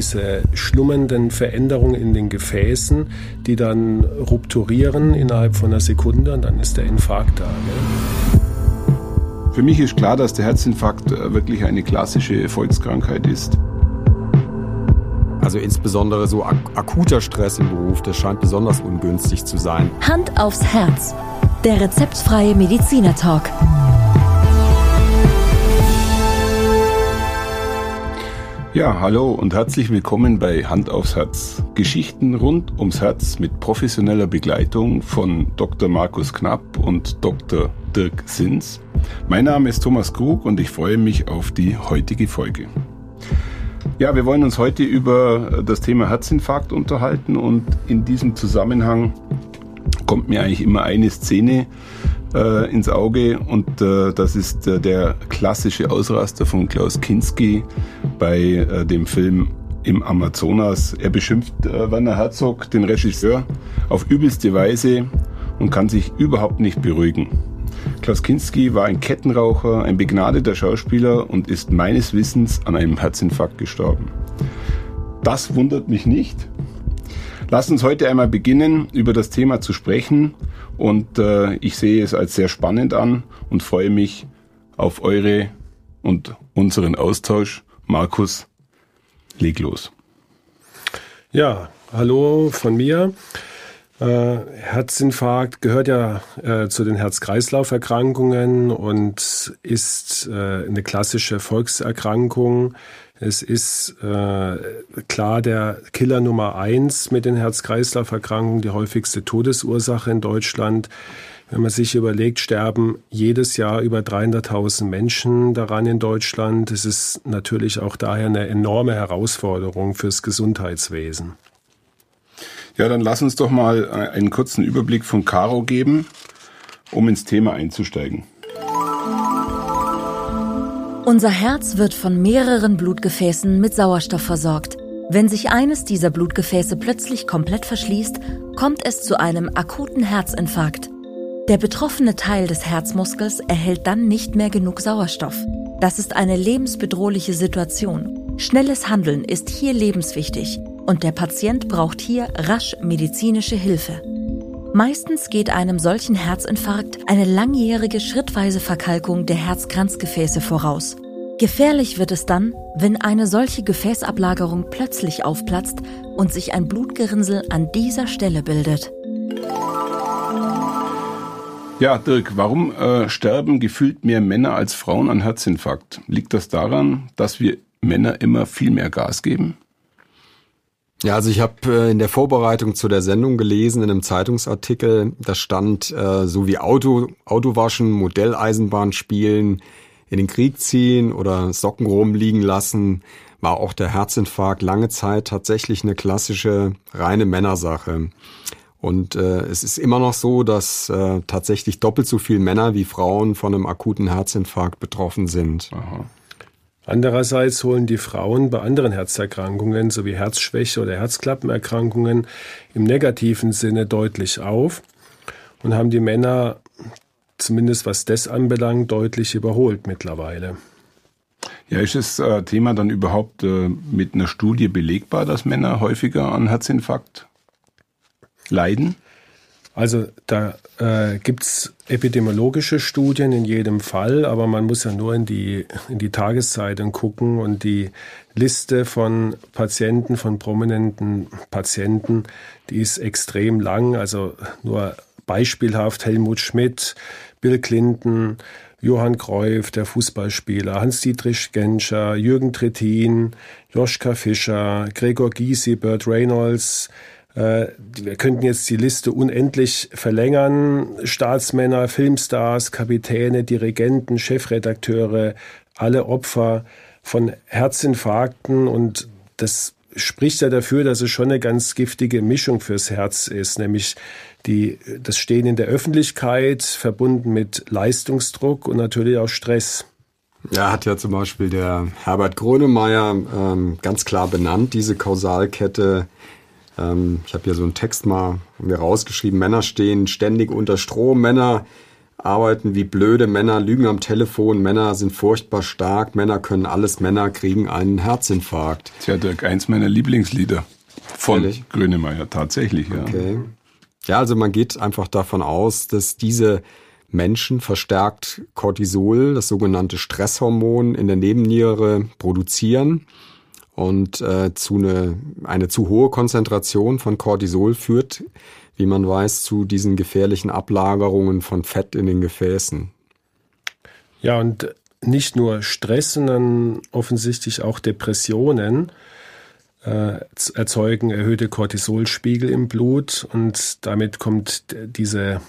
diese schlummernden Veränderungen in den Gefäßen, die dann rupturieren innerhalb von einer Sekunde und dann ist der Infarkt da. Ne? Für mich ist klar, dass der Herzinfarkt äh, wirklich eine klassische Volkskrankheit ist. Also insbesondere so ak akuter Stress im Beruf, das scheint besonders ungünstig zu sein. Hand aufs Herz. Der rezeptfreie Mediziner Talk. Ja, hallo und herzlich willkommen bei Hand aufs Herz. Geschichten rund ums Herz mit professioneller Begleitung von Dr. Markus Knapp und Dr. Dirk Sins. Mein Name ist Thomas Krug und ich freue mich auf die heutige Folge. Ja, wir wollen uns heute über das Thema Herzinfarkt unterhalten und in diesem Zusammenhang kommt mir eigentlich immer eine Szene äh, ins Auge und äh, das ist äh, der klassische Ausraster von Klaus Kinski bei äh, dem Film im Amazonas. Er beschimpft äh, Werner Herzog, den Regisseur, auf übelste Weise und kann sich überhaupt nicht beruhigen. Klaus Kinski war ein Kettenraucher, ein begnadeter Schauspieler und ist meines Wissens an einem Herzinfarkt gestorben. Das wundert mich nicht. Lass uns heute einmal beginnen, über das Thema zu sprechen und äh, ich sehe es als sehr spannend an und freue mich auf eure und unseren Austausch. Markus, leg los. Ja, hallo von mir. Äh, Herzinfarkt gehört ja äh, zu den Herz-Kreislauf-Erkrankungen und ist äh, eine klassische Volkserkrankung. Es ist äh, klar der Killer Nummer eins mit den Herz-Kreislauf-Erkrankungen, die häufigste Todesursache in Deutschland. Wenn man sich überlegt, sterben jedes Jahr über 300.000 Menschen daran in Deutschland. Es ist natürlich auch daher eine enorme Herausforderung fürs Gesundheitswesen. Ja, dann lass uns doch mal einen kurzen Überblick von Caro geben, um ins Thema einzusteigen. Unser Herz wird von mehreren Blutgefäßen mit Sauerstoff versorgt. Wenn sich eines dieser Blutgefäße plötzlich komplett verschließt, kommt es zu einem akuten Herzinfarkt. Der betroffene Teil des Herzmuskels erhält dann nicht mehr genug Sauerstoff. Das ist eine lebensbedrohliche Situation. Schnelles Handeln ist hier lebenswichtig und der Patient braucht hier rasch medizinische Hilfe. Meistens geht einem solchen Herzinfarkt eine langjährige schrittweise Verkalkung der Herzkranzgefäße voraus. Gefährlich wird es dann, wenn eine solche Gefäßablagerung plötzlich aufplatzt und sich ein Blutgerinnsel an dieser Stelle bildet. Ja, Dirk, warum äh, sterben gefühlt mehr Männer als Frauen an Herzinfarkt? Liegt das daran, dass wir Männer immer viel mehr Gas geben? Ja, also ich habe äh, in der Vorbereitung zu der Sendung gelesen, in einem Zeitungsartikel, da stand, äh, so wie Auto, Autowaschen, Modelleisenbahn spielen, in den Krieg ziehen oder Socken rumliegen lassen, war auch der Herzinfarkt lange Zeit tatsächlich eine klassische reine Männersache. Und äh, es ist immer noch so, dass äh, tatsächlich doppelt so viel Männer wie Frauen von einem akuten Herzinfarkt betroffen sind. Aha. Andererseits holen die Frauen bei anderen Herzerkrankungen sowie Herzschwäche oder Herzklappenerkrankungen im negativen Sinne deutlich auf und haben die Männer, zumindest was das anbelangt, deutlich überholt mittlerweile. Ja, ist das äh, Thema dann überhaupt äh, mit einer Studie belegbar, dass Männer häufiger an Herzinfarkt leiden? Also da äh, gibt epidemiologische Studien in jedem Fall, aber man muss ja nur in die, in die Tageszeitung gucken und die Liste von Patienten, von prominenten Patienten, die ist extrem lang. Also nur beispielhaft Helmut Schmidt, Bill Clinton, Johann Cruyff, der Fußballspieler, Hans-Dietrich Genscher, Jürgen Trittin, Joschka Fischer, Gregor Gysi, Burt Reynolds, wir könnten jetzt die Liste unendlich verlängern. Staatsmänner, Filmstars, Kapitäne, Dirigenten, Chefredakteure, alle Opfer von Herzinfarkten und das spricht ja dafür, dass es schon eine ganz giftige Mischung fürs Herz ist, nämlich die, das Stehen in der Öffentlichkeit verbunden mit Leistungsdruck und natürlich auch Stress. Ja, hat ja zum Beispiel der Herbert Grönemeyer ähm, ganz klar benannt, diese Kausalkette ähm, ich habe hier so einen Text mal mir rausgeschrieben. Männer stehen ständig unter Strom. Männer arbeiten wie blöde Männer, lügen am Telefon, Männer sind furchtbar stark, Männer können alles, Männer kriegen einen Herzinfarkt. Tja, Dirk, eins meiner Lieblingslieder von Ehrlich? Grönemeyer, tatsächlich, ja. Okay. Ja, also man geht einfach davon aus, dass diese Menschen verstärkt Cortisol, das sogenannte Stresshormon, in der Nebenniere produzieren. Und äh, zu eine, eine zu hohe Konzentration von Cortisol führt, wie man weiß, zu diesen gefährlichen Ablagerungen von Fett in den Gefäßen. Ja, und nicht nur Stress, sondern offensichtlich auch Depressionen äh, erzeugen erhöhte Cortisolspiegel im Blut und damit kommt diese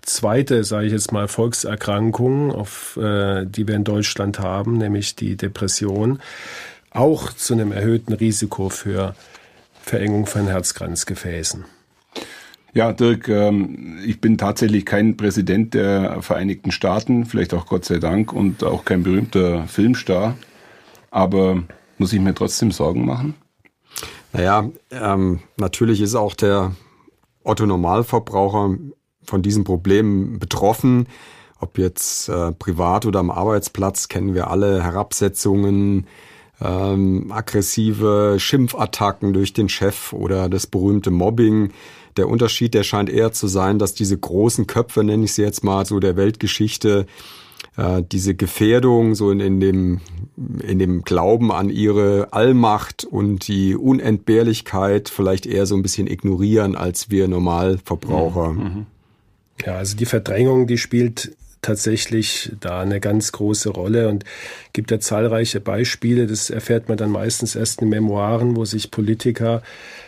zweite, sage ich jetzt mal, Volkserkrankung, auf, äh, die wir in Deutschland haben, nämlich die Depression, auch zu einem erhöhten Risiko für Verengung von Herzkranzgefäßen. Ja, Dirk, ähm, ich bin tatsächlich kein Präsident der Vereinigten Staaten, vielleicht auch Gott sei Dank, und auch kein berühmter Filmstar. Aber muss ich mir trotzdem Sorgen machen? Naja, ähm, natürlich ist auch der Otto Normalverbraucher von diesem Problem betroffen. Ob jetzt äh, privat oder am Arbeitsplatz kennen wir alle Herabsetzungen, ähm, aggressive Schimpfattacken durch den Chef oder das berühmte Mobbing. Der Unterschied, der scheint eher zu sein, dass diese großen Köpfe, nenne ich sie jetzt mal so der Weltgeschichte, äh, diese Gefährdung so in, in, dem, in dem Glauben an ihre Allmacht und die Unentbehrlichkeit vielleicht eher so ein bisschen ignorieren als wir Normalverbraucher. Mhm. mhm. Ja, also die Verdrängung, die spielt tatsächlich da eine ganz große Rolle und gibt ja zahlreiche Beispiele. Das erfährt man dann meistens erst in Memoiren, wo sich Politiker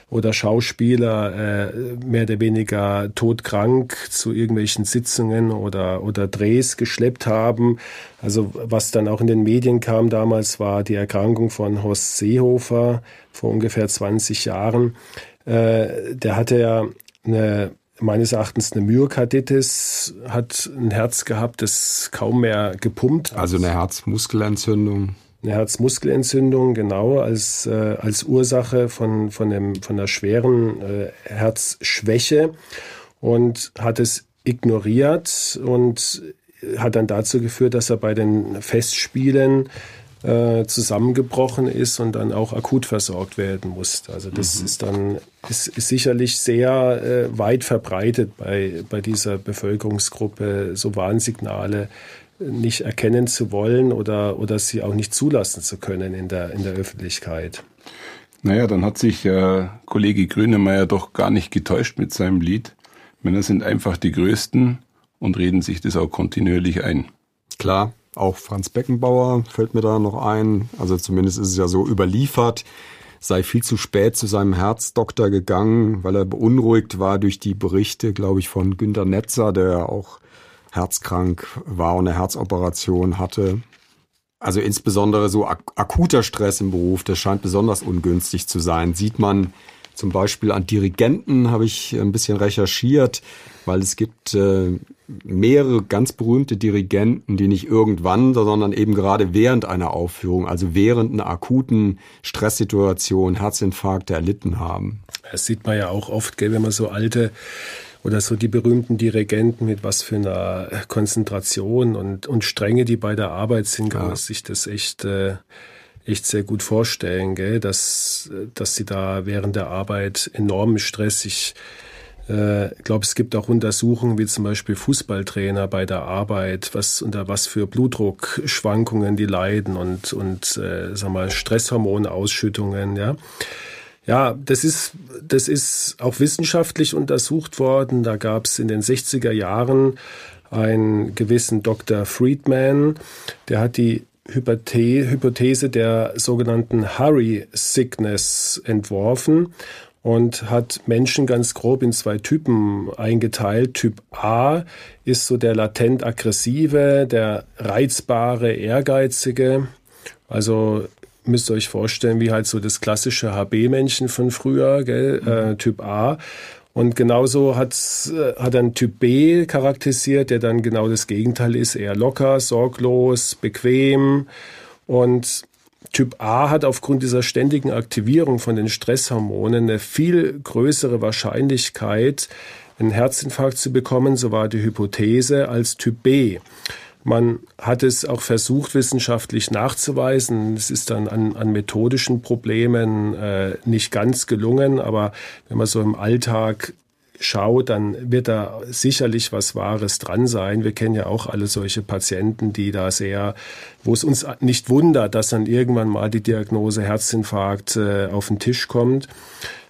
oder Schauspieler äh, mehr oder weniger todkrank zu irgendwelchen Sitzungen oder, oder Drehs geschleppt haben. Also was dann auch in den Medien kam damals, war die Erkrankung von Horst Seehofer vor ungefähr 20 Jahren. Äh, der hatte ja eine meines Erachtens eine Myokarditis, hat ein Herz gehabt, das kaum mehr gepumpt hat. Also eine Herzmuskelentzündung. Eine Herzmuskelentzündung, genau, als, äh, als Ursache von, von, einem, von einer schweren äh, Herzschwäche und hat es ignoriert und hat dann dazu geführt, dass er bei den Festspielen äh, zusammengebrochen ist und dann auch akut versorgt werden musste. Also das mhm. ist dann ist, ist sicherlich sehr äh, weit verbreitet bei, bei dieser Bevölkerungsgruppe, so Warnsignale nicht erkennen zu wollen oder, oder sie auch nicht zulassen zu können in der, in der Öffentlichkeit. Naja, dann hat sich äh, Kollege Grünemeyer doch gar nicht getäuscht mit seinem Lied. Männer sind einfach die Größten und reden sich das auch kontinuierlich ein. Klar, auch Franz Beckenbauer fällt mir da noch ein. Also zumindest ist es ja so überliefert, sei viel zu spät zu seinem Herzdoktor gegangen, weil er beunruhigt war durch die Berichte, glaube ich, von Günter Netzer, der auch herzkrank war und eine Herzoperation hatte. Also insbesondere so ak akuter Stress im Beruf, das scheint besonders ungünstig zu sein. Sieht man zum Beispiel an Dirigenten, habe ich ein bisschen recherchiert, weil es gibt äh, mehrere ganz berühmte Dirigenten, die nicht irgendwann, sondern eben gerade während einer Aufführung, also während einer akuten Stresssituation Herzinfarkte erlitten haben. Das sieht man ja auch oft, gell, wenn man so alte oder so die berühmten Dirigenten mit was für einer Konzentration und, und Strenge, die bei der Arbeit sind, kann ja. man sich das echt, äh, echt sehr gut vorstellen, gell? Dass, dass sie da während der Arbeit enormen Stress sich ich glaube, es gibt auch Untersuchungen, wie zum Beispiel Fußballtrainer bei der Arbeit, was unter was für Blutdruckschwankungen die leiden und und äh, sag mal Stresshormonausschüttungen, ja. Ja, das ist, das ist auch wissenschaftlich untersucht worden. Da gab es in den 60er Jahren einen gewissen Dr. Friedman, der hat die Hypothese der sogenannten Hurry Sickness entworfen und hat Menschen ganz grob in zwei Typen eingeteilt. Typ A ist so der latent aggressive, der reizbare, ehrgeizige. Also müsst ihr euch vorstellen, wie halt so das klassische HB-Männchen von früher, gell? Mhm. Äh, Typ A. Und genauso hat, äh, hat ein Typ B charakterisiert, der dann genau das Gegenteil ist, eher locker, sorglos, bequem. Und Typ A hat aufgrund dieser ständigen Aktivierung von den Stresshormonen eine viel größere Wahrscheinlichkeit, einen Herzinfarkt zu bekommen, so war die Hypothese, als Typ B. Man hat es auch versucht, wissenschaftlich nachzuweisen. Es ist dann an, an methodischen Problemen äh, nicht ganz gelungen, aber wenn man so im Alltag schaut, dann wird da sicherlich was Wahres dran sein. Wir kennen ja auch alle solche Patienten, die da sehr, wo es uns nicht wundert, dass dann irgendwann mal die Diagnose Herzinfarkt äh, auf den Tisch kommt.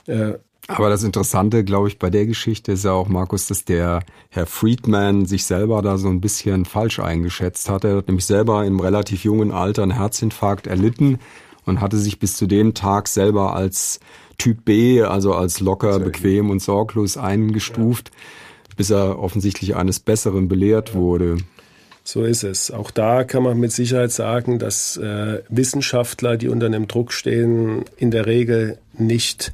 Äh, aber das Interessante, glaube ich, bei der Geschichte ist ja auch, Markus, dass der Herr Friedman sich selber da so ein bisschen falsch eingeschätzt hat. Er hat nämlich selber im relativ jungen Alter einen Herzinfarkt erlitten und hatte sich bis zu dem Tag selber als Typ B, also als locker, bequem und sorglos eingestuft, bis er offensichtlich eines Besseren belehrt wurde. So ist es. Auch da kann man mit Sicherheit sagen, dass äh, Wissenschaftler, die unter einem Druck stehen, in der Regel nicht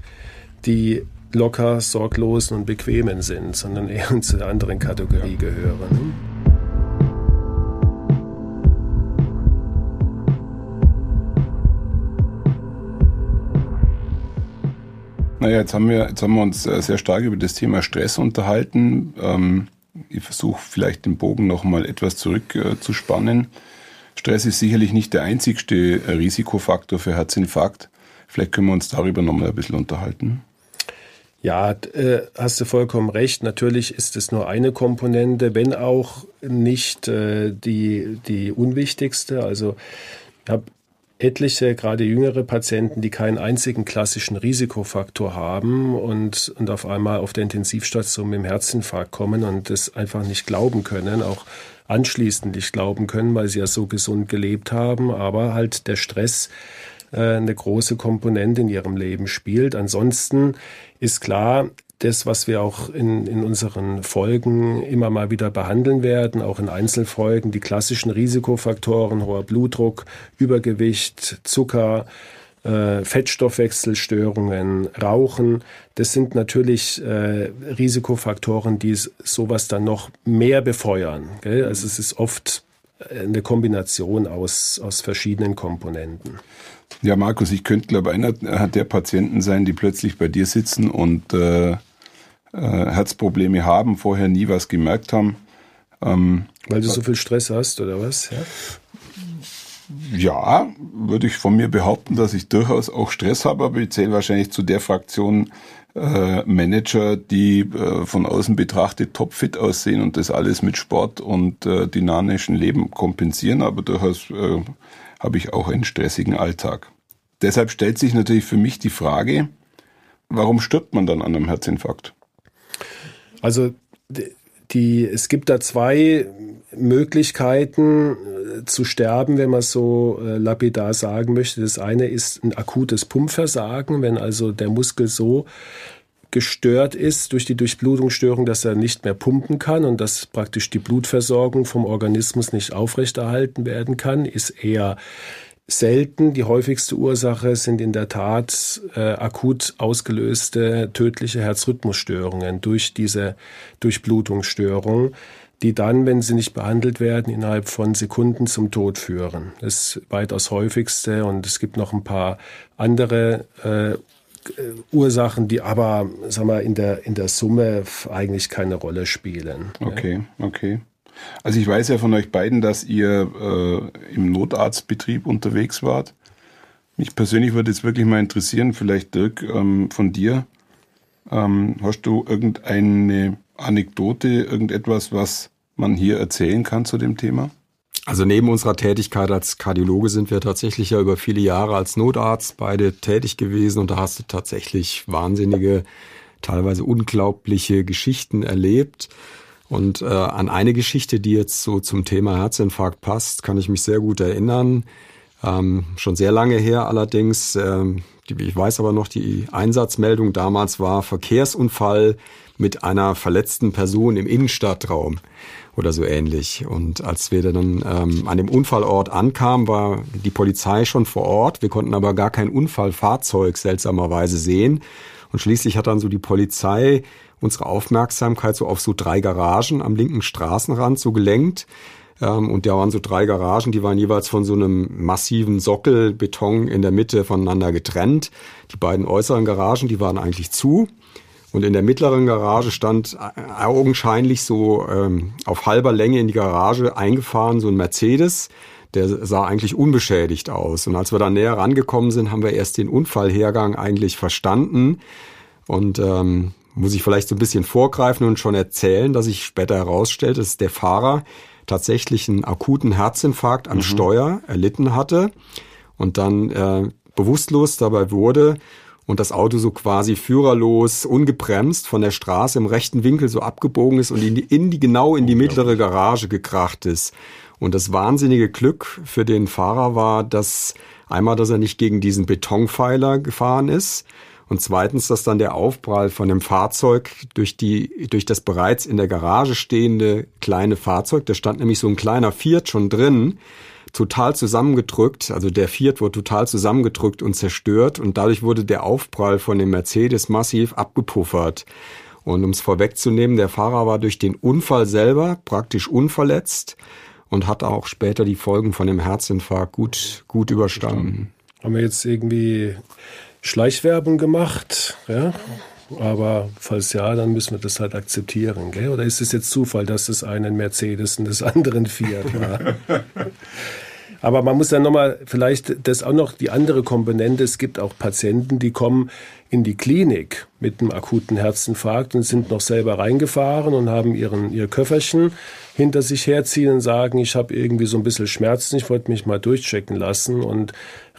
die locker, sorglosen und bequemen sind, sondern eher zu der anderen Kategorie gehören. Naja, jetzt haben wir, jetzt haben wir uns äh, sehr stark über das Thema Stress unterhalten. Ähm, ich versuche vielleicht den Bogen noch mal etwas zurückzuspannen. Äh, Stress ist sicherlich nicht der einzigste äh, Risikofaktor für Herzinfarkt. Vielleicht können wir uns darüber noch mal ein bisschen unterhalten. Ja, äh, hast du vollkommen recht. Natürlich ist es nur eine Komponente, wenn auch nicht die, die unwichtigste. Also ich habe etliche, gerade jüngere Patienten, die keinen einzigen klassischen Risikofaktor haben und, und auf einmal auf der Intensivstation mit dem Herzinfarkt kommen und das einfach nicht glauben können, auch anschließend nicht glauben können, weil sie ja so gesund gelebt haben, aber halt der Stress äh, eine große Komponente in ihrem Leben spielt. Ansonsten ist klar, das, was wir auch in, in unseren Folgen immer mal wieder behandeln werden, auch in Einzelfolgen, die klassischen Risikofaktoren, hoher Blutdruck, Übergewicht, Zucker, äh, Fettstoffwechselstörungen, Rauchen, das sind natürlich äh, Risikofaktoren, die sowas dann noch mehr befeuern. Gell? Also es ist oft eine Kombination aus, aus verschiedenen Komponenten. Ja, Markus, ich könnte, glaube einer der Patienten sein, die plötzlich bei dir sitzen und äh, äh, Herzprobleme haben, vorher nie was gemerkt haben. Ähm, Weil du so viel Stress hast, oder was? Ja? Ja, würde ich von mir behaupten, dass ich durchaus auch Stress habe, aber ich zähle wahrscheinlich zu der Fraktion äh, Manager, die äh, von außen betrachtet topfit aussehen und das alles mit Sport und äh, dynamischen Leben kompensieren, aber durchaus äh, habe ich auch einen stressigen Alltag. Deshalb stellt sich natürlich für mich die Frage, warum stirbt man dann an einem Herzinfarkt? Also die, es gibt da zwei Möglichkeiten äh, zu sterben, wenn man so äh, lapidar sagen möchte. Das eine ist ein akutes Pumpversagen, wenn also der Muskel so gestört ist durch die Durchblutungsstörung, dass er nicht mehr pumpen kann und dass praktisch die Blutversorgung vom Organismus nicht aufrechterhalten werden kann, ist eher selten. Die häufigste Ursache sind in der Tat äh, akut ausgelöste tödliche Herzrhythmusstörungen durch diese Durchblutungsstörung, die dann, wenn sie nicht behandelt werden, innerhalb von Sekunden zum Tod führen. Das ist weitaus häufigste und es gibt noch ein paar andere äh, Ursachen, die aber, sagen wir, in der, in der Summe eigentlich keine Rolle spielen. Okay, okay. Also ich weiß ja von euch beiden, dass ihr äh, im Notarztbetrieb unterwegs wart. Mich persönlich würde jetzt wirklich mal interessieren, vielleicht Dirk, ähm, von dir. Ähm, hast du irgendeine Anekdote, irgendetwas, was man hier erzählen kann zu dem Thema? Also neben unserer Tätigkeit als Kardiologe sind wir tatsächlich ja über viele Jahre als Notarzt beide tätig gewesen und da hast du tatsächlich wahnsinnige, teilweise unglaubliche Geschichten erlebt. Und äh, an eine Geschichte, die jetzt so zum Thema Herzinfarkt passt, kann ich mich sehr gut erinnern. Ähm, schon sehr lange her allerdings. Ähm, die, ich weiß aber noch, die Einsatzmeldung damals war Verkehrsunfall mit einer verletzten Person im Innenstadtraum oder so ähnlich. Und als wir dann ähm, an dem Unfallort ankamen, war die Polizei schon vor Ort. Wir konnten aber gar kein Unfallfahrzeug seltsamerweise sehen. Und schließlich hat dann so die Polizei unsere Aufmerksamkeit so auf so drei Garagen am linken Straßenrand so gelenkt. Ähm, und da waren so drei Garagen, die waren jeweils von so einem massiven Sockelbeton in der Mitte voneinander getrennt. Die beiden äußeren Garagen, die waren eigentlich zu. Und in der mittleren Garage stand äh, augenscheinlich so ähm, auf halber Länge in die Garage eingefahren so ein Mercedes. Der sah eigentlich unbeschädigt aus. Und als wir da näher rangekommen sind, haben wir erst den Unfallhergang eigentlich verstanden. Und ähm, muss ich vielleicht so ein bisschen vorgreifen und schon erzählen, dass sich später herausstellt, dass der Fahrer tatsächlich einen akuten Herzinfarkt am mhm. Steuer erlitten hatte und dann äh, bewusstlos dabei wurde und das Auto so quasi führerlos, ungebremst von der Straße im rechten Winkel so abgebogen ist und in die, in die genau in die mittlere Garage gekracht ist. Und das wahnsinnige Glück für den Fahrer war, dass einmal, dass er nicht gegen diesen Betonpfeiler gefahren ist und zweitens, dass dann der Aufprall von dem Fahrzeug durch die, durch das bereits in der Garage stehende kleine Fahrzeug, da stand nämlich so ein kleiner Fiat schon drin, total zusammengedrückt, also der Fiat wurde total zusammengedrückt und zerstört und dadurch wurde der Aufprall von dem Mercedes massiv abgepuffert. Und um es vorwegzunehmen, der Fahrer war durch den Unfall selber praktisch unverletzt und hat auch später die Folgen von dem Herzinfarkt gut, gut überstanden. Haben wir jetzt irgendwie Schleichwerbung gemacht, ja? Aber falls ja, dann müssen wir das halt akzeptieren. Gell? Oder ist es jetzt Zufall, dass das einen Mercedes und das andere ein Fiat war? Aber man muss dann nochmal vielleicht das auch noch die andere Komponente. Es gibt auch Patienten, die kommen in die Klinik mit einem akuten Herzinfarkt und sind noch selber reingefahren und haben ihren, ihr Köfferchen hinter sich herziehen und sagen, ich habe irgendwie so ein bisschen Schmerzen, ich wollte mich mal durchchecken lassen und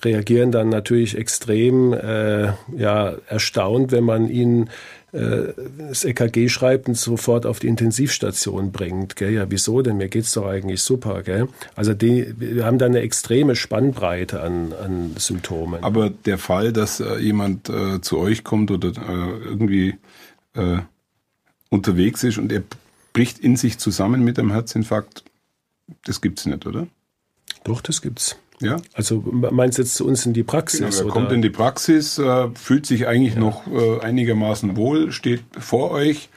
reagieren dann natürlich extrem äh, ja, erstaunt, wenn man ihnen äh, das EKG schreibt und sofort auf die Intensivstation bringt. Gell? Ja, wieso denn? Mir geht's doch eigentlich super. Gell? Also die, wir haben da eine extreme Spannbreite an, an Symptomen. Aber der Fall, dass äh, jemand äh, zu euch kommt oder äh, irgendwie äh, unterwegs ist und er bricht in sich zusammen mit einem Herzinfarkt, das gibt's nicht, oder? Doch, das gibt's. Ja. Also meinst du jetzt zu uns in die Praxis? Genau, er oder? kommt in die Praxis, äh, fühlt sich eigentlich ja. noch äh, einigermaßen wohl, steht vor euch.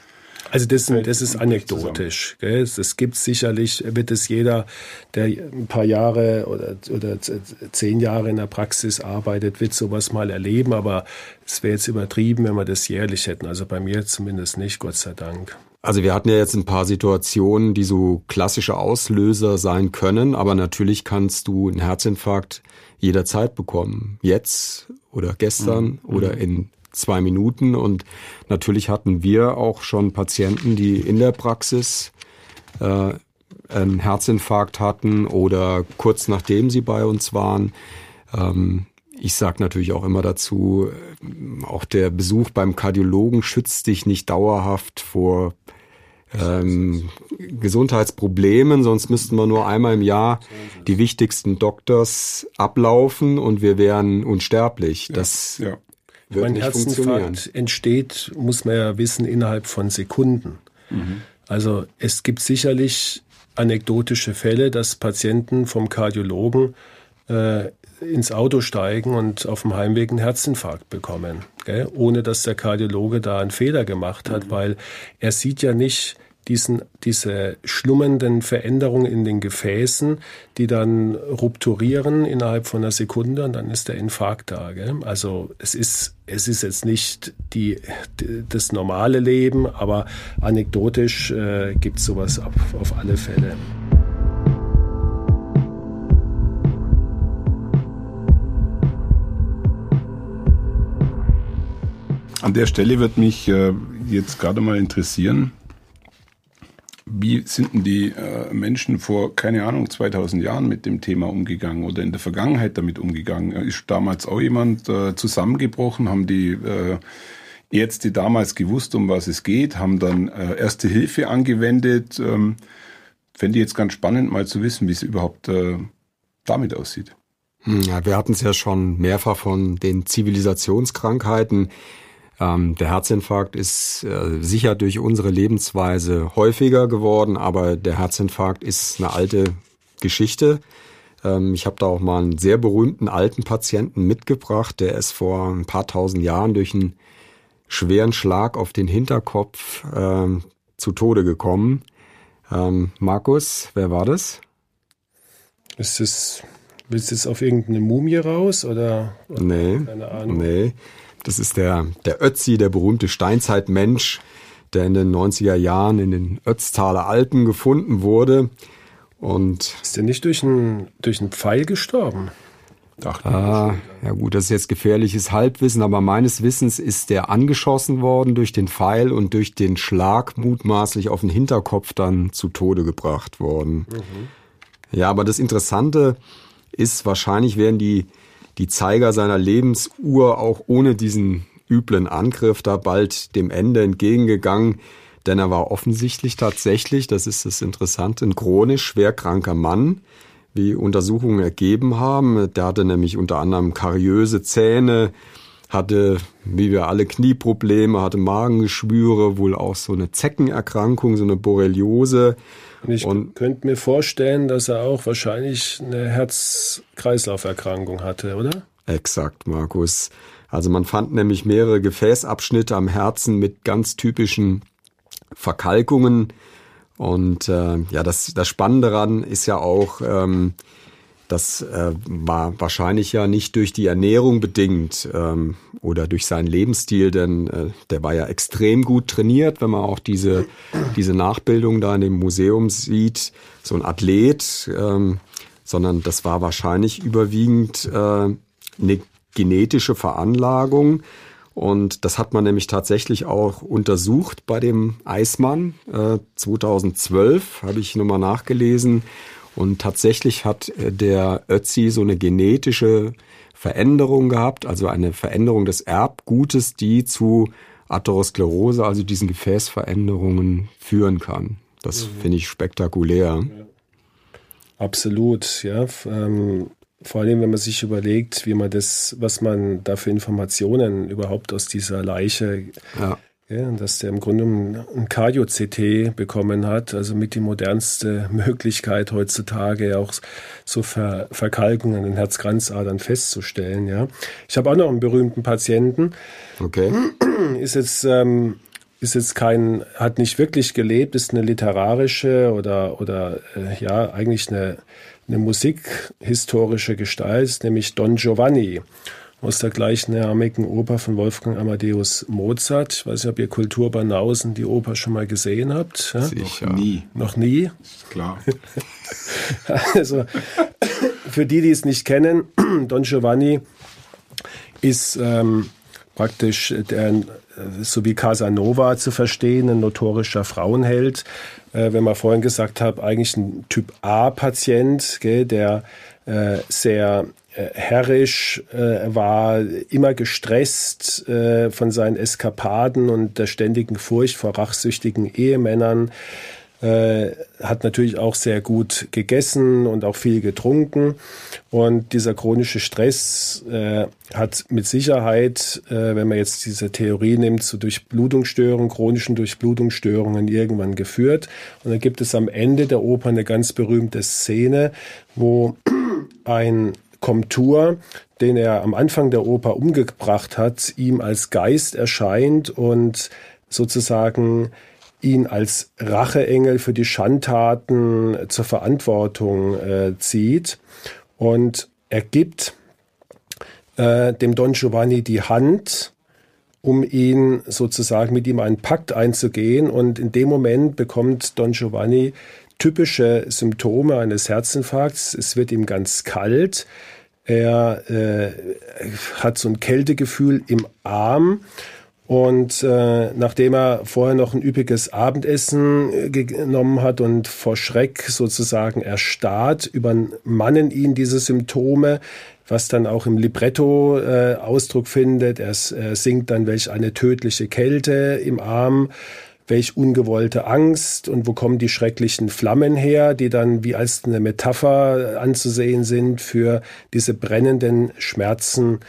Also das, das ist anekdotisch. Gell? Das gibt sicherlich, wird es jeder, der ein paar Jahre oder, oder zehn Jahre in der Praxis arbeitet, wird sowas mal erleben. Aber es wäre jetzt übertrieben, wenn wir das jährlich hätten. Also bei mir zumindest nicht, Gott sei Dank. Also wir hatten ja jetzt ein paar Situationen, die so klassische Auslöser sein können, aber natürlich kannst du einen Herzinfarkt jederzeit bekommen. Jetzt oder gestern mhm. oder mhm. in zwei Minuten. Und natürlich hatten wir auch schon Patienten, die in der Praxis äh, einen Herzinfarkt hatten oder kurz nachdem sie bei uns waren. Ähm, ich sage natürlich auch immer dazu, auch der Besuch beim Kardiologen schützt dich nicht dauerhaft vor ähm, Gesundheitsproblemen, sonst müssten wir nur einmal im Jahr die wichtigsten Doktors ablaufen und wir wären unsterblich. Das ja, ja. Wird mein Herzinfarkt entsteht, muss man ja wissen, innerhalb von Sekunden. Mhm. Also es gibt sicherlich anekdotische Fälle, dass Patienten vom Kardiologen äh, ins Auto steigen und auf dem Heimweg einen Herzinfarkt bekommen, gell? ohne dass der Kardiologe da einen Fehler gemacht hat, mhm. weil er sieht ja nicht diesen, diese schlummernden Veränderungen in den Gefäßen, die dann rupturieren innerhalb von einer Sekunde und dann ist der Infarkt da. Gell? Also es ist, es ist jetzt nicht die, die das normale Leben, aber anekdotisch äh, gibt es sowas auf, auf alle Fälle. An der Stelle wird mich äh, jetzt gerade mal interessieren, wie sind denn die äh, Menschen vor, keine Ahnung, 2000 Jahren mit dem Thema umgegangen oder in der Vergangenheit damit umgegangen? Ist damals auch jemand äh, zusammengebrochen? Haben die äh, Ärzte damals gewusst, um was es geht? Haben dann äh, erste Hilfe angewendet? Ähm, Fände ich jetzt ganz spannend, mal zu wissen, wie es überhaupt äh, damit aussieht. Hm, ja, wir hatten es ja schon mehrfach von den Zivilisationskrankheiten. Ähm, der Herzinfarkt ist äh, sicher durch unsere Lebensweise häufiger geworden, aber der Herzinfarkt ist eine alte Geschichte. Ähm, ich habe da auch mal einen sehr berühmten alten Patienten mitgebracht, der ist vor ein paar tausend Jahren durch einen schweren Schlag auf den Hinterkopf ähm, zu Tode gekommen. Ähm, Markus, wer war das? Ist es, willst du es auf irgendeine Mumie raus oder? Nee, keine Ahnung. Nee. Das ist der, der Ötzi, der berühmte Steinzeitmensch, der in den 90er Jahren in den Ötztaler Alpen gefunden wurde. Und ist der nicht durch einen, durch einen Pfeil gestorben? Ah, ja gut, das ist jetzt gefährliches Halbwissen, aber meines Wissens ist der angeschossen worden durch den Pfeil und durch den Schlag mutmaßlich auf den Hinterkopf dann zu Tode gebracht worden. Mhm. Ja, aber das Interessante ist, wahrscheinlich wären die, die Zeiger seiner Lebensuhr auch ohne diesen üblen Angriff da bald dem Ende entgegengegangen, denn er war offensichtlich tatsächlich, das ist das Interessante, ein chronisch schwerkranker Mann, wie Untersuchungen ergeben haben. Der hatte nämlich unter anderem kariöse Zähne, hatte, wie wir alle, Knieprobleme, hatte Magengeschwüre, wohl auch so eine Zeckenerkrankung, so eine Borreliose. Und ich und, könnte mir vorstellen, dass er auch wahrscheinlich eine Herz-Kreislauf-Erkrankung hatte, oder? Exakt, Markus. Also man fand nämlich mehrere Gefäßabschnitte am Herzen mit ganz typischen Verkalkungen. Und äh, ja, das, das Spannende daran ist ja auch, ähm, das äh, war wahrscheinlich ja nicht durch die Ernährung bedingt ähm, oder durch seinen Lebensstil, denn äh, der war ja extrem gut trainiert, wenn man auch diese, diese Nachbildung da in dem Museum sieht, so ein Athlet, ähm, sondern das war wahrscheinlich überwiegend äh, eine genetische Veranlagung, und das hat man nämlich tatsächlich auch untersucht bei dem Eismann. Äh, 2012 habe ich nochmal nachgelesen. Und tatsächlich hat äh, der Ötzi so eine genetische Veränderung gehabt, also eine Veränderung des Erbgutes, die zu Atherosklerose, also diesen Gefäßveränderungen führen kann. Das mhm. finde ich spektakulär. Absolut, ja. Ähm, vor allem, wenn man sich überlegt, wie man das, was man da für Informationen überhaupt aus dieser Leiche, ja. Ja dass der im Grunde ein Cardio-CT bekommen hat, also mit die modernste Möglichkeit heutzutage auch so Ver Verkalkungen in Herzkranzadern festzustellen. Ja, ich habe auch noch einen berühmten Patienten. Okay. Ist jetzt ähm, ist jetzt kein, hat nicht wirklich gelebt, ist eine literarische oder, oder äh, ja, eigentlich eine eine musikhistorische Gestalt, nämlich Don Giovanni aus der gleichnamigen Oper von Wolfgang Amadeus Mozart. Ich weiß nicht, ob ihr Kultur Banausen die Oper schon mal gesehen habt. Ja? Sicher. Noch nie. Noch nie? Klar. also, für die, die es nicht kennen, Don Giovanni ist ähm, praktisch der, so wie Casanova zu verstehen, ein notorischer Frauenheld, äh, wenn man vorhin gesagt hat, eigentlich ein Typ A-Patient, der äh, sehr äh, herrisch äh, war, immer gestresst äh, von seinen Eskapaden und der ständigen Furcht vor rachsüchtigen Ehemännern äh, hat natürlich auch sehr gut gegessen und auch viel getrunken. Und dieser chronische Stress äh, hat mit Sicherheit, äh, wenn man jetzt diese Theorie nimmt, zu Durchblutungsstörungen, chronischen Durchblutungsstörungen irgendwann geführt. Und dann gibt es am Ende der Oper eine ganz berühmte Szene, wo ein Komtur, den er am Anfang der Oper umgebracht hat, ihm als Geist erscheint und sozusagen ihn als Racheengel für die Schandtaten zur Verantwortung äh, zieht. Und er gibt äh, dem Don Giovanni die Hand, um ihn sozusagen mit ihm einen Pakt einzugehen. Und in dem Moment bekommt Don Giovanni typische Symptome eines Herzinfarkts. Es wird ihm ganz kalt. Er äh, hat so ein Kältegefühl im Arm und äh, nachdem er vorher noch ein üppiges Abendessen äh, genommen hat und vor Schreck sozusagen erstarrt, übermannen ihn diese Symptome, was dann auch im Libretto äh, Ausdruck findet. Er, er singt dann, welch eine tödliche Kälte im Arm, welch ungewollte Angst und wo kommen die schrecklichen Flammen her, die dann wie als eine Metapher anzusehen sind für diese brennenden Schmerzen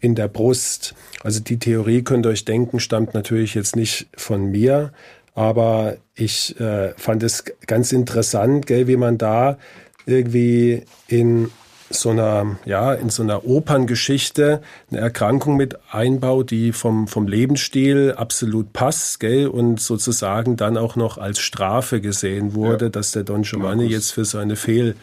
in der Brust. Also die Theorie, könnt ihr euch denken, stammt natürlich jetzt nicht von mir, aber ich äh, fand es ganz interessant, gell, wie man da irgendwie in so einer, ja, in so einer Operngeschichte eine Erkrankung mit einbaut, die vom, vom Lebensstil absolut passt, gell, und sozusagen dann auch noch als Strafe gesehen wurde, ja. dass der Don Giovanni Markus. jetzt für seine Fehl,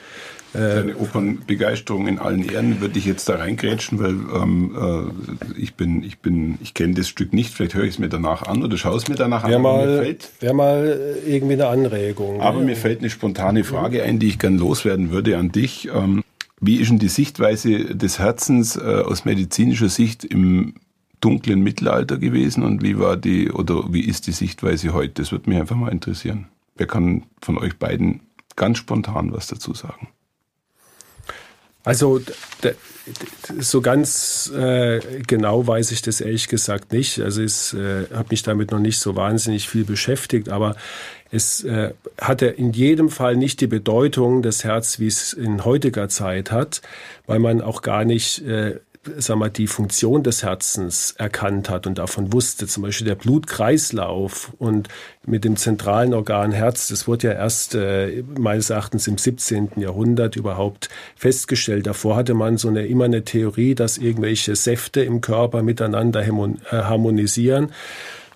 Deine Opernbegeisterung in allen Ehren würde ich jetzt da reingrätschen, weil ähm, äh, ich bin, ich bin, ich kenne das Stück nicht. Vielleicht höre ich es mir danach an oder schaue es mir danach wär an. Mal, Wäre mal irgendwie eine Anregung. Aber ja. mir fällt eine spontane Frage ein, die ich gern loswerden würde an dich. Ähm, wie ist denn die Sichtweise des Herzens äh, aus medizinischer Sicht im dunklen Mittelalter gewesen und wie war die oder wie ist die Sichtweise heute? Das würde mich einfach mal interessieren. Wer kann von euch beiden ganz spontan was dazu sagen? Also so ganz äh, genau weiß ich das ehrlich gesagt nicht. Also ich äh, habe mich damit noch nicht so wahnsinnig viel beschäftigt, aber es äh, hatte in jedem Fall nicht die Bedeutung des Herz, wie es in heutiger Zeit hat, weil man auch gar nicht äh, sag mal, die Funktion des Herzens erkannt hat und davon wusste, zum Beispiel der Blutkreislauf und mit dem zentralen Organ Herz, das wurde ja erst äh, meines Erachtens im 17. Jahrhundert überhaupt festgestellt. Davor hatte man so eine immer eine Theorie, dass irgendwelche Säfte im Körper miteinander äh, harmonisieren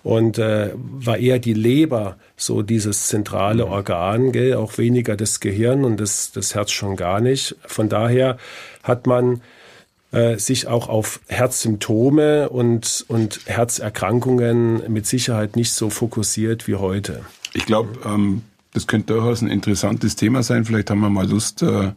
und äh, war eher die Leber so dieses zentrale mhm. Organ, gell? auch weniger das Gehirn und das, das Herz schon gar nicht. Von daher hat man äh, sich auch auf Herzsymptome und, und Herzerkrankungen mit Sicherheit nicht so fokussiert wie heute. Ich glaube, ähm, das könnte durchaus ein interessantes Thema sein. Vielleicht haben wir mal Lust, äh,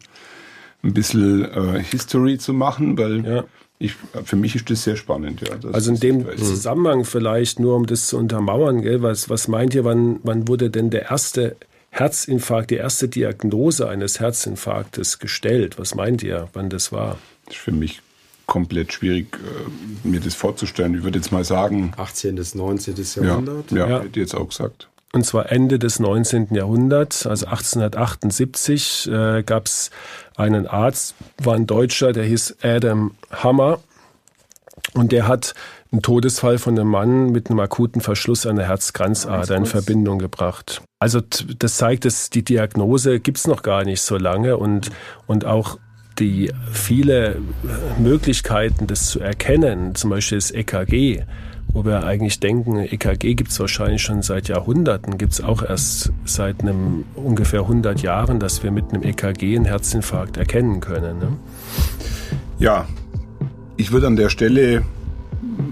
ein bisschen äh, History zu machen, weil ja. Ich, für mich ist das sehr spannend. Ja, also in dem Zusammenhang vielleicht nur, um das zu untermauern, gell, was, was meint ihr, wann, wann wurde denn der erste Herzinfarkt, die erste Diagnose eines Herzinfarktes gestellt? Was meint ihr, wann das war? Das ist für mich komplett schwierig, äh, mir das vorzustellen. Ich würde jetzt mal sagen. 18. bis 19. Jahrhundert? Ja, ja, ja. hätte ich jetzt auch gesagt. Und zwar Ende des 19. Jahrhunderts, also 1878, äh, gab es einen Arzt, war ein Deutscher, der hieß Adam Hammer. Und der hat einen Todesfall von einem Mann mit einem akuten Verschluss einer Herzkranzader in Verbindung gebracht. Also das zeigt, dass die Diagnose gibt's noch gar nicht so lange und, und auch die viele Möglichkeiten, das zu erkennen, zum Beispiel das EKG, wo wir eigentlich denken, EKG gibt es wahrscheinlich schon seit Jahrhunderten, gibt es auch erst seit einem ungefähr 100 Jahren, dass wir mit einem EKG einen Herzinfarkt erkennen können. Ne? Ja, ich würde an der Stelle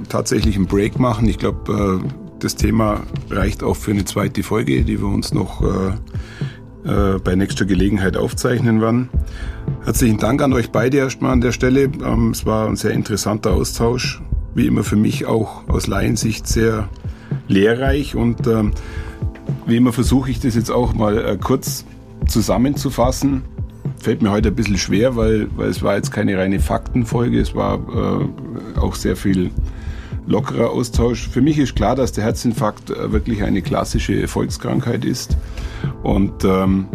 tatsächlich einen Break machen. Ich glaube, äh, das Thema reicht auch für eine zweite Folge, die wir uns noch äh, äh, bei nächster Gelegenheit aufzeichnen werden. Herzlichen Dank an euch beide erstmal an der Stelle. Ähm, es war ein sehr interessanter Austausch. Wie immer für mich auch aus Laiensicht sehr lehrreich und ähm, wie immer versuche ich das jetzt auch mal äh, kurz zusammenzufassen. Fällt mir heute ein bisschen schwer, weil, weil es war jetzt keine reine Faktenfolge, es war äh, auch sehr viel lockerer Austausch. Für mich ist klar, dass der Herzinfarkt äh, wirklich eine klassische Volkskrankheit ist und ähm,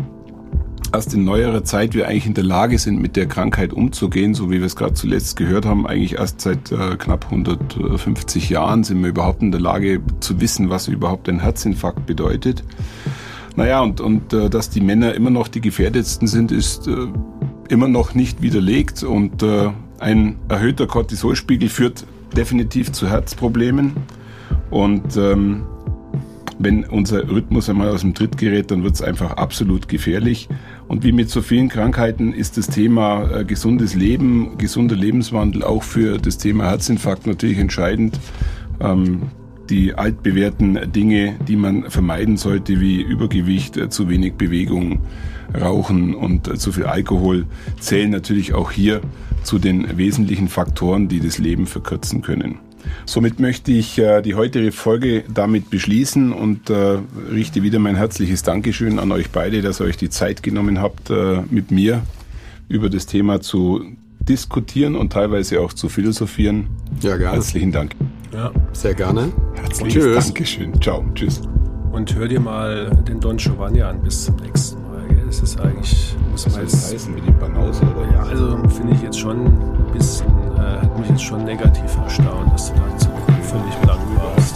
erst in neuerer Zeit wir eigentlich in der Lage sind, mit der Krankheit umzugehen, so wie wir es gerade zuletzt gehört haben. Eigentlich erst seit äh, knapp 150 Jahren sind wir überhaupt in der Lage zu wissen, was überhaupt ein Herzinfarkt bedeutet. Naja, und, und äh, dass die Männer immer noch die gefährdetsten sind, ist äh, immer noch nicht widerlegt. Und äh, ein erhöhter Cortisolspiegel führt definitiv zu Herzproblemen. Und ähm, wenn unser Rhythmus einmal aus dem Tritt gerät, dann wird es einfach absolut gefährlich. Und wie mit so vielen Krankheiten ist das Thema äh, gesundes Leben, gesunder Lebenswandel auch für das Thema Herzinfarkt natürlich entscheidend. Ähm, die altbewährten Dinge, die man vermeiden sollte, wie Übergewicht, äh, zu wenig Bewegung, Rauchen und äh, zu viel Alkohol, zählen natürlich auch hier zu den wesentlichen Faktoren, die das Leben verkürzen können. Somit möchte ich äh, die heutige Folge damit beschließen und äh, richte wieder mein herzliches Dankeschön an euch beide, dass ihr euch die Zeit genommen habt, äh, mit mir über das Thema zu diskutieren und teilweise auch zu philosophieren. Ja, gerne. Herzlichen Dank. Ja, sehr gerne. Herzliches Tschüss. Dankeschön. Ciao. Tschüss. Und hör dir mal den Don Giovanni an. Bis zum nächsten Mal. Gell? Das ist eigentlich, muss man jetzt. heißen mit dem Banause, oder? Ja, also finde ich jetzt schon ein bisschen, äh, hat mich jetzt schon negativ erstaunt, dass du da völlig blank warst.